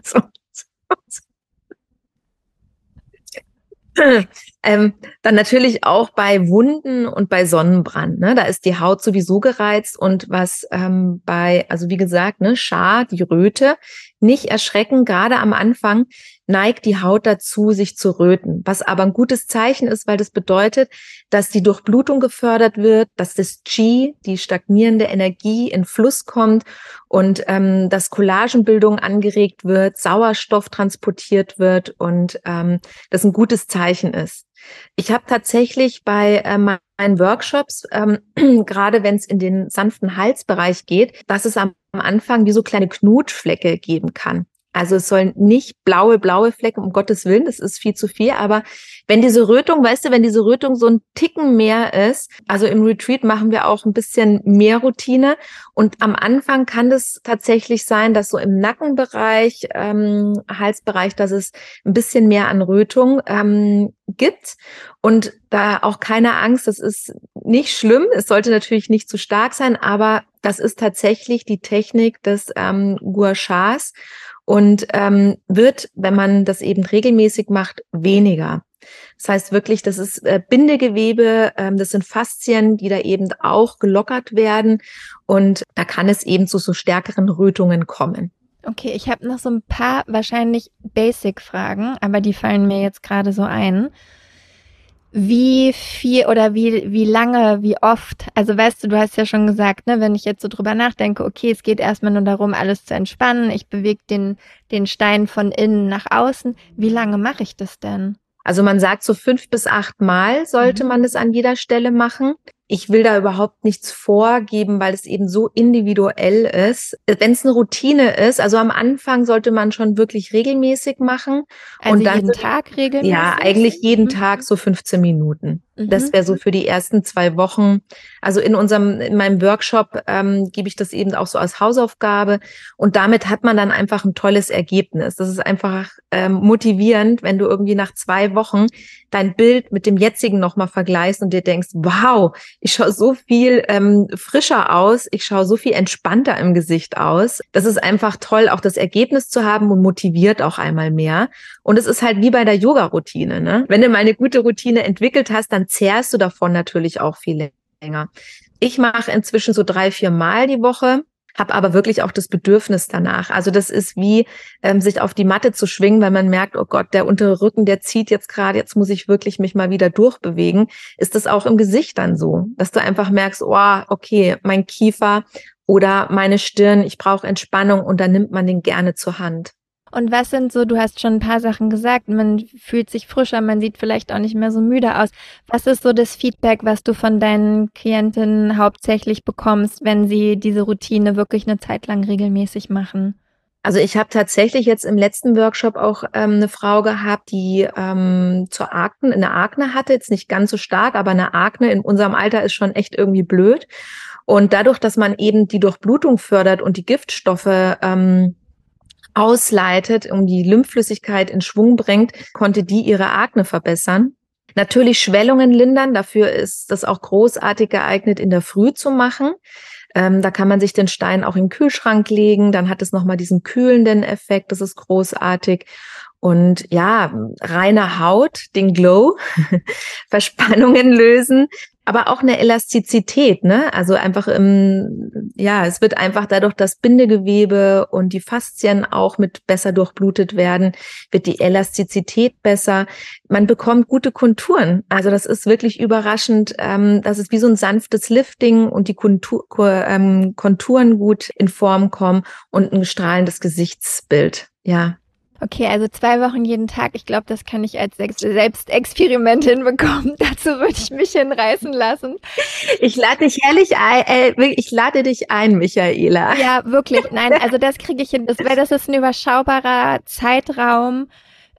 Ähm, dann natürlich auch bei Wunden und bei Sonnenbrand. Ne? Da ist die Haut sowieso gereizt und was ähm, bei, also wie gesagt, ne, Schar, die Röte, nicht erschrecken, gerade am Anfang neigt die Haut dazu, sich zu röten, was aber ein gutes Zeichen ist, weil das bedeutet, dass die Durchblutung gefördert wird, dass das Qi, die stagnierende Energie, in Fluss kommt und ähm, dass Collagenbildung angeregt wird, Sauerstoff transportiert wird und ähm, das ein gutes Zeichen ist. Ich habe tatsächlich bei äh, meinen Workshops, ähm, gerade wenn es in den sanften Halsbereich geht, dass es am Anfang wie so kleine Knutflecke geben kann. Also es sollen nicht blaue, blaue Flecken, um Gottes Willen, das ist viel zu viel. Aber wenn diese Rötung, weißt du, wenn diese Rötung so ein Ticken mehr ist, also im Retreat machen wir auch ein bisschen mehr Routine. Und am Anfang kann das tatsächlich sein, dass so im Nackenbereich, ähm, Halsbereich, dass es ein bisschen mehr an Rötung ähm, gibt. Und da auch keine Angst, das ist nicht schlimm. Es sollte natürlich nicht zu stark sein, aber das ist tatsächlich die Technik des ähm, Gua Shas und ähm, wird, wenn man das eben regelmäßig macht, weniger. Das heißt wirklich, das ist äh, Bindegewebe, ähm, das sind Faszien, die da eben auch gelockert werden und da kann es eben zu so stärkeren Rötungen kommen. Okay, ich habe noch so ein paar wahrscheinlich Basic-Fragen, aber die fallen mir jetzt gerade so ein wie viel oder wie, wie lange, wie oft? Also weißt du, du hast ja schon gesagt, ne, wenn ich jetzt so drüber nachdenke, okay, es geht erstmal nur darum, alles zu entspannen, ich bewege den, den Stein von innen nach außen. Wie lange mache ich das denn? Also man sagt so fünf bis acht Mal sollte mhm. man das an jeder Stelle machen ich will da überhaupt nichts vorgeben, weil es eben so individuell ist. Wenn es eine Routine ist, also am Anfang sollte man schon wirklich regelmäßig machen. Also und dann, jeden Tag regelmäßig? Ja, eigentlich jeden mhm. Tag so 15 Minuten. Mhm. Das wäre so für die ersten zwei Wochen. Also in unserem, in meinem Workshop ähm, gebe ich das eben auch so als Hausaufgabe. Und damit hat man dann einfach ein tolles Ergebnis. Das ist einfach ähm, motivierend, wenn du irgendwie nach zwei Wochen dein Bild mit dem jetzigen nochmal vergleichst und dir denkst, wow, ich schaue so viel ähm, frischer aus, ich schaue so viel entspannter im Gesicht aus. Das ist einfach toll, auch das Ergebnis zu haben und motiviert auch einmal mehr. Und es ist halt wie bei der Yoga-Routine. Ne? Wenn du mal eine gute Routine entwickelt hast, dann zehrst du davon natürlich auch viel länger. Ich mache inzwischen so drei, vier Mal die Woche habe aber wirklich auch das Bedürfnis danach. Also das ist wie ähm, sich auf die Matte zu schwingen, weil man merkt, oh Gott, der untere Rücken, der zieht jetzt gerade, jetzt muss ich wirklich mich mal wieder durchbewegen. Ist das auch im Gesicht dann so, dass du einfach merkst, oh, okay, mein Kiefer oder meine Stirn, ich brauche Entspannung und dann nimmt man den gerne zur Hand. Und was sind so, du hast schon ein paar Sachen gesagt, man fühlt sich frischer, man sieht vielleicht auch nicht mehr so müde aus. Was ist so das Feedback, was du von deinen Klientinnen hauptsächlich bekommst, wenn sie diese Routine wirklich eine Zeit lang regelmäßig machen? Also ich habe tatsächlich jetzt im letzten Workshop auch ähm, eine Frau gehabt, die ähm, zur Akne, eine Akne hatte, jetzt nicht ganz so stark, aber eine Akne in unserem Alter ist schon echt irgendwie blöd. Und dadurch, dass man eben die Durchblutung fördert und die Giftstoffe ähm, ausleitet, um die Lymphflüssigkeit in Schwung bringt, konnte die ihre Akne verbessern. Natürlich Schwellungen lindern, dafür ist das auch großartig geeignet, in der Früh zu machen. Ähm, da kann man sich den Stein auch den Kühlschrank legen, dann hat es nochmal diesen kühlenden Effekt, das ist großartig. Und ja, reine Haut, den Glow, Verspannungen lösen, aber auch eine Elastizität, ne? Also einfach im, ja, es wird einfach dadurch, dass Bindegewebe und die Faszien auch mit besser durchblutet werden, wird die Elastizität besser. Man bekommt gute Konturen. Also das ist wirklich überraschend. Ähm, das ist wie so ein sanftes Lifting und die Kontur, ähm, Konturen gut in Form kommen und ein strahlendes Gesichtsbild. Ja, Okay, also zwei Wochen jeden Tag. Ich glaube, das kann ich als Selbstexperiment hinbekommen. Dazu würde ich mich hinreißen lassen. Ich lade dich ehrlich ein, äh, ich lade dich ein, Michaela. Ja, wirklich. Nein, also das kriege ich hin. Das, weil das ist ein überschaubarer Zeitraum.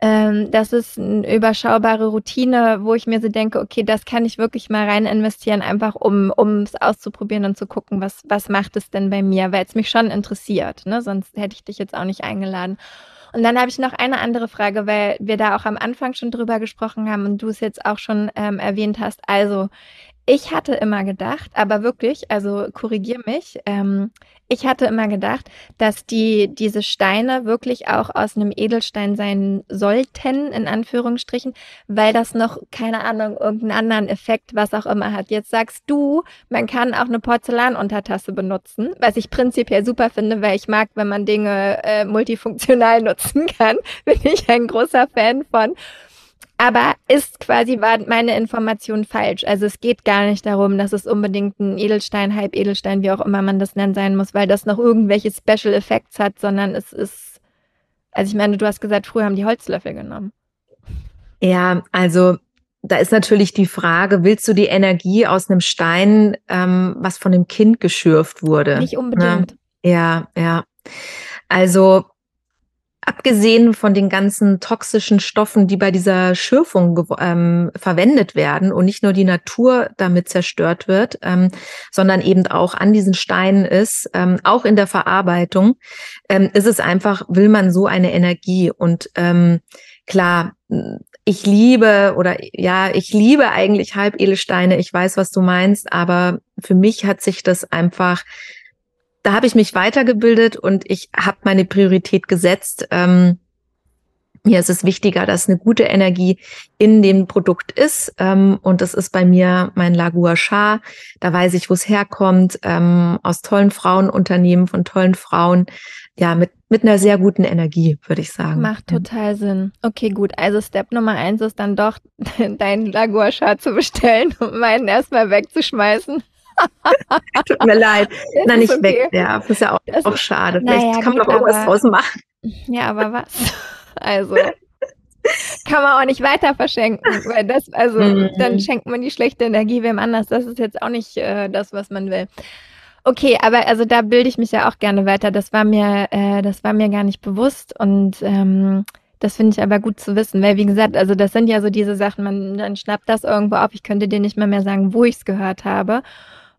Ähm, das ist eine überschaubare Routine, wo ich mir so denke, okay, das kann ich wirklich mal rein investieren, einfach um es auszuprobieren und zu gucken, was was macht es denn bei mir, weil es mich schon interessiert. Ne? Sonst hätte ich dich jetzt auch nicht eingeladen. Und dann habe ich noch eine andere Frage, weil wir da auch am Anfang schon drüber gesprochen haben und du es jetzt auch schon ähm, erwähnt hast. Also, ich hatte immer gedacht, aber wirklich, also korrigier mich, ähm, ich hatte immer gedacht, dass die, diese Steine wirklich auch aus einem Edelstein sein sollten, in Anführungsstrichen, weil das noch, keine Ahnung, irgendeinen anderen Effekt, was auch immer hat. Jetzt sagst du, man kann auch eine Porzellanuntertasse benutzen, was ich prinzipiell super finde, weil ich mag, wenn man Dinge äh, multifunktional nutzen kann. Bin ich ein großer Fan von. Aber ist quasi, war meine Information falsch. Also es geht gar nicht darum, dass es unbedingt ein Edelstein, Halbedelstein, wie auch immer man das nennen sein muss, weil das noch irgendwelche Special Effects hat, sondern es ist, also ich meine, du hast gesagt, früher haben die Holzlöffel genommen. Ja, also da ist natürlich die Frage, willst du die Energie aus einem Stein, ähm, was von dem Kind geschürft wurde? Nicht unbedingt. Ja, ja. ja. Also abgesehen von den ganzen toxischen Stoffen, die bei dieser Schürfung ähm, verwendet werden und nicht nur die Natur damit zerstört wird, ähm, sondern eben auch an diesen Steinen ist, ähm, auch in der Verarbeitung, ähm, ist es einfach, will man so eine Energie und ähm, klar, ich liebe oder ja, ich liebe eigentlich Halbedelsteine. Ich weiß, was du meinst, aber für mich hat sich das einfach da habe ich mich weitergebildet und ich habe meine Priorität gesetzt. Ähm, mir ist es wichtiger, dass eine gute Energie in dem Produkt ist. Ähm, und das ist bei mir mein Lagua Char. Da weiß ich, wo es herkommt, ähm, aus tollen Frauenunternehmen, von tollen Frauen. Ja, mit, mit einer sehr guten Energie, würde ich sagen. Macht total Sinn. Okay, gut. Also Step Nummer eins ist dann doch, deinen Lagua Char zu bestellen und meinen erstmal wegzuschmeißen. Tut mir leid. Das Nein, nicht okay. weg. Ja, das ist ja auch, auch schade. Vielleicht naja, kann man gut, noch irgendwas draus machen. Ja, aber was? Also. kann man auch nicht weiter verschenken, weil das, also mhm. dann schenkt man die schlechte Energie wem anders. Das ist jetzt auch nicht äh, das, was man will. Okay, aber also da bilde ich mich ja auch gerne weiter. Das war mir, äh, das war mir gar nicht bewusst und ähm, das finde ich aber gut zu wissen, weil wie gesagt, also das sind ja so diese Sachen, man dann schnappt das irgendwo auf. Ich könnte dir nicht mal mehr sagen, wo ich es gehört habe.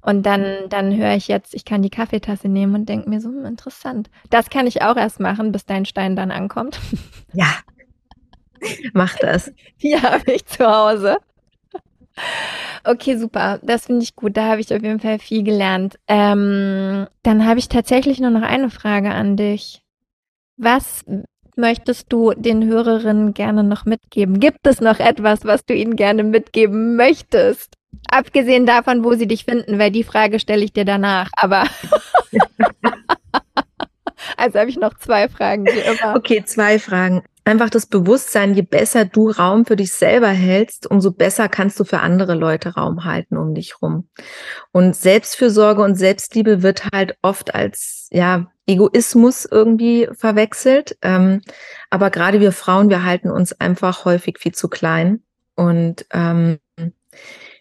Und dann, dann höre ich jetzt, ich kann die Kaffeetasse nehmen und denke mir so, hm, interessant. Das kann ich auch erst machen, bis dein Stein dann ankommt. Ja, mach das. Die habe ich zu Hause. Okay, super. Das finde ich gut. Da habe ich auf jeden Fall viel gelernt. Ähm, dann habe ich tatsächlich nur noch eine Frage an dich. Was möchtest du den Hörerinnen gerne noch mitgeben? Gibt es noch etwas, was du ihnen gerne mitgeben möchtest? Abgesehen davon, wo sie dich finden, weil die Frage stelle ich dir danach. Aber also habe ich noch zwei Fragen. Okay, zwei Fragen. Einfach das Bewusstsein, je besser du Raum für dich selber hältst, umso besser kannst du für andere Leute Raum halten um dich rum. Und Selbstfürsorge und Selbstliebe wird halt oft als ja Egoismus irgendwie verwechselt. Ähm, aber gerade wir Frauen, wir halten uns einfach häufig viel zu klein. Und ähm,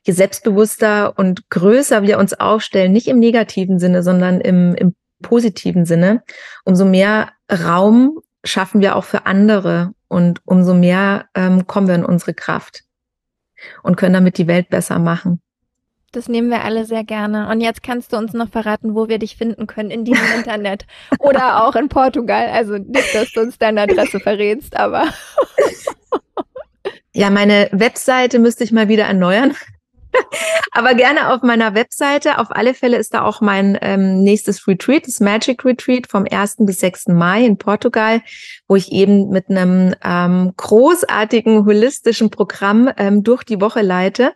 je selbstbewusster und größer wir uns aufstellen, nicht im negativen Sinne, sondern im, im positiven Sinne, umso mehr Raum schaffen wir auch für andere und umso mehr ähm, kommen wir in unsere Kraft und können damit die Welt besser machen. Das nehmen wir alle sehr gerne. Und jetzt kannst du uns noch verraten, wo wir dich finden können in diesem Internet oder auch in Portugal. Also nicht, dass du uns deine Adresse verrätst, aber. ja, meine Webseite müsste ich mal wieder erneuern. Aber gerne auf meiner Webseite. Auf alle Fälle ist da auch mein ähm, nächstes Retreat, das Magic Retreat vom 1. bis 6. Mai in Portugal, wo ich eben mit einem ähm, großartigen holistischen Programm ähm, durch die Woche leite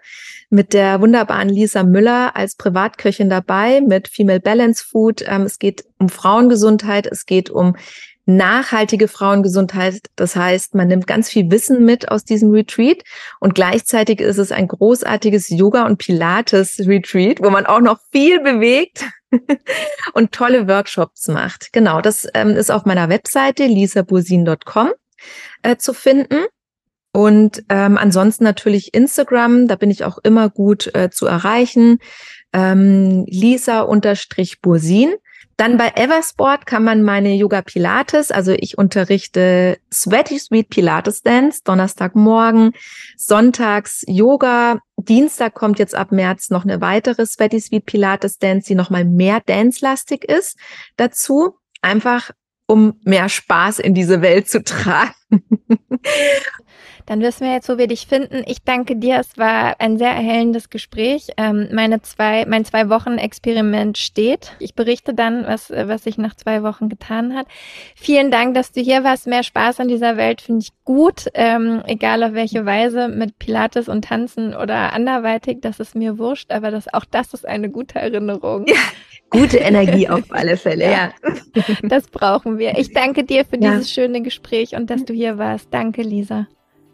mit der wunderbaren Lisa Müller als Privatköchin dabei mit Female Balance Food. Ähm, es geht um Frauengesundheit, es geht um nachhaltige Frauengesundheit. Das heißt, man nimmt ganz viel Wissen mit aus diesem Retreat und gleichzeitig ist es ein großartiges Yoga- und Pilates-Retreat, wo man auch noch viel bewegt und tolle Workshops macht. Genau, das ähm, ist auf meiner Webseite lisabursin.com äh, zu finden. Und ähm, ansonsten natürlich Instagram, da bin ich auch immer gut äh, zu erreichen. Ähm, Lisa-Bursin. Dann bei Eversport kann man meine Yoga Pilates, also ich unterrichte Sweaty Sweet Pilates Dance, Donnerstagmorgen, sonntags Yoga, Dienstag kommt jetzt ab März noch eine weitere Sweaty Sweet Pilates Dance, die nochmal mehr dance-lastig ist dazu. Einfach um mehr Spaß in diese Welt zu tragen. Dann wissen wir jetzt, wo wir dich finden. Ich danke dir. Es war ein sehr erhellendes Gespräch. Ähm, meine zwei, mein zwei Wochen Experiment steht. Ich berichte dann, was, was sich nach zwei Wochen getan hat. Vielen Dank, dass du hier warst. Mehr Spaß an dieser Welt finde ich gut. Ähm, egal auf welche Weise, mit Pilates und Tanzen oder anderweitig. Das ist mir wurscht. Aber das, auch das ist eine gute Erinnerung. Ja, gute Energie auf alle Fälle, ja. ja. Das brauchen wir. Ich danke dir für ja. dieses schöne Gespräch und dass du hier warst. Danke, Lisa.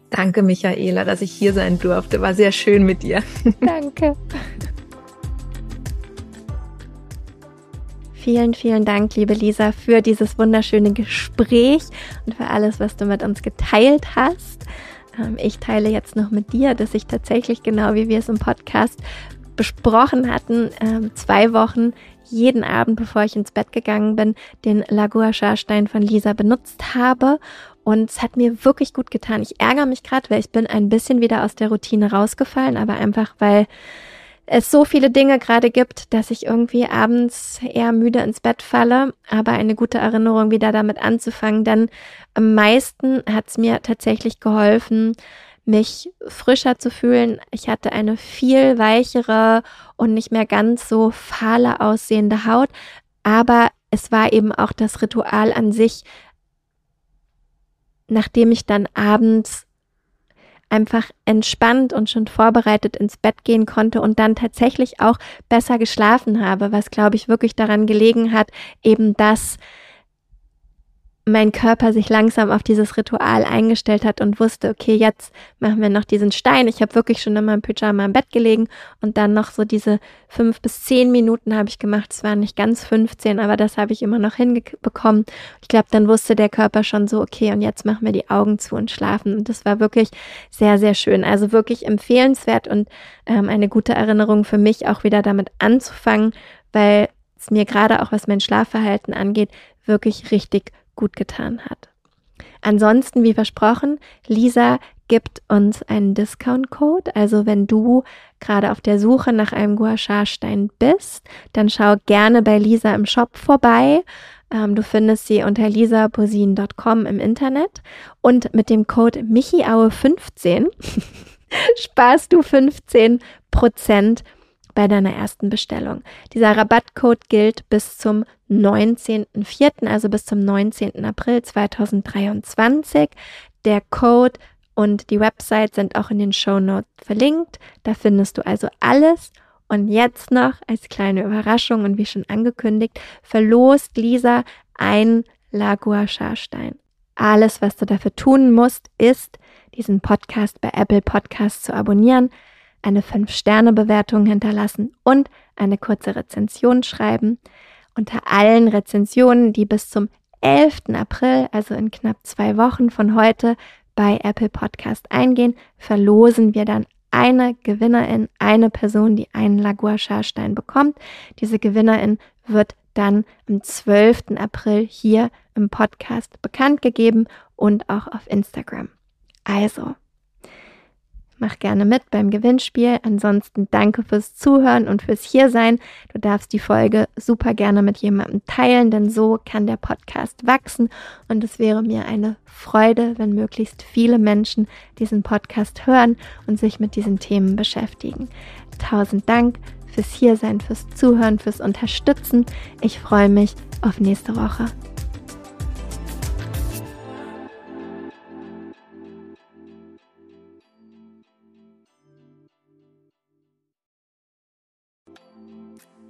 Danke, Michaela, dass ich hier sein durfte. War sehr schön mit dir. Danke. Vielen, vielen Dank, liebe Lisa, für dieses wunderschöne Gespräch und für alles, was du mit uns geteilt hast. Ähm, ich teile jetzt noch mit dir, dass ich tatsächlich, genau wie wir es im Podcast besprochen hatten, ähm, zwei Wochen jeden Abend, bevor ich ins Bett gegangen bin, den Lagoa Scharstein von Lisa benutzt habe und es hat mir wirklich gut getan. Ich ärgere mich gerade, weil ich bin ein bisschen wieder aus der Routine rausgefallen, aber einfach, weil es so viele Dinge gerade gibt, dass ich irgendwie abends eher müde ins Bett falle, aber eine gute Erinnerung wieder damit anzufangen, denn am meisten hat es mir tatsächlich geholfen, mich frischer zu fühlen. Ich hatte eine viel weichere und nicht mehr ganz so fahle aussehende Haut, aber es war eben auch das Ritual an sich, nachdem ich dann abends einfach entspannt und schon vorbereitet ins Bett gehen konnte und dann tatsächlich auch besser geschlafen habe, was glaube ich wirklich daran gelegen hat, eben das mein Körper sich langsam auf dieses Ritual eingestellt hat und wusste, okay, jetzt machen wir noch diesen Stein. Ich habe wirklich schon in meinem Pyjama im Bett gelegen und dann noch so diese fünf bis zehn Minuten habe ich gemacht. Es waren nicht ganz 15, aber das habe ich immer noch hinbekommen. Ich glaube, dann wusste der Körper schon so, okay, und jetzt machen wir die Augen zu und schlafen. Und das war wirklich sehr, sehr schön. Also wirklich empfehlenswert und ähm, eine gute Erinnerung für mich auch wieder damit anzufangen, weil es mir gerade auch was mein Schlafverhalten angeht, wirklich richtig gut getan hat. Ansonsten, wie versprochen, Lisa gibt uns einen Discount-Code. Also wenn du gerade auf der Suche nach einem Gua Sha Stein bist, dann schau gerne bei Lisa im Shop vorbei. Ähm, du findest sie unter lisaposin.com im Internet und mit dem Code Michiaue15 sparst du 15 Prozent bei deiner ersten Bestellung. Dieser Rabattcode gilt bis zum 19.04., also bis zum 19. April 2023. Der Code und die Website sind auch in den Show Notes verlinkt. Da findest du also alles. Und jetzt noch als kleine Überraschung und wie schon angekündigt, verlost Lisa ein Lagua Scharstein. Alles, was du dafür tun musst, ist, diesen Podcast bei Apple Podcasts zu abonnieren, eine 5-Sterne-Bewertung hinterlassen und eine kurze Rezension schreiben. Unter allen Rezensionen, die bis zum 11. April, also in knapp zwei Wochen von heute, bei Apple Podcast eingehen, verlosen wir dann eine Gewinnerin, eine Person, die einen Lagua-Scharstein bekommt. Diese Gewinnerin wird dann am 12. April hier im Podcast bekannt gegeben und auch auf Instagram. Also, mach gerne mit beim Gewinnspiel. Ansonsten danke fürs Zuhören und fürs Hiersein. Du darfst die Folge super gerne mit jemandem teilen, denn so kann der Podcast wachsen und es wäre mir eine Freude, wenn möglichst viele Menschen diesen Podcast hören und sich mit diesen Themen beschäftigen. Tausend Dank fürs Hiersein, fürs Zuhören, fürs Unterstützen. Ich freue mich auf nächste Woche.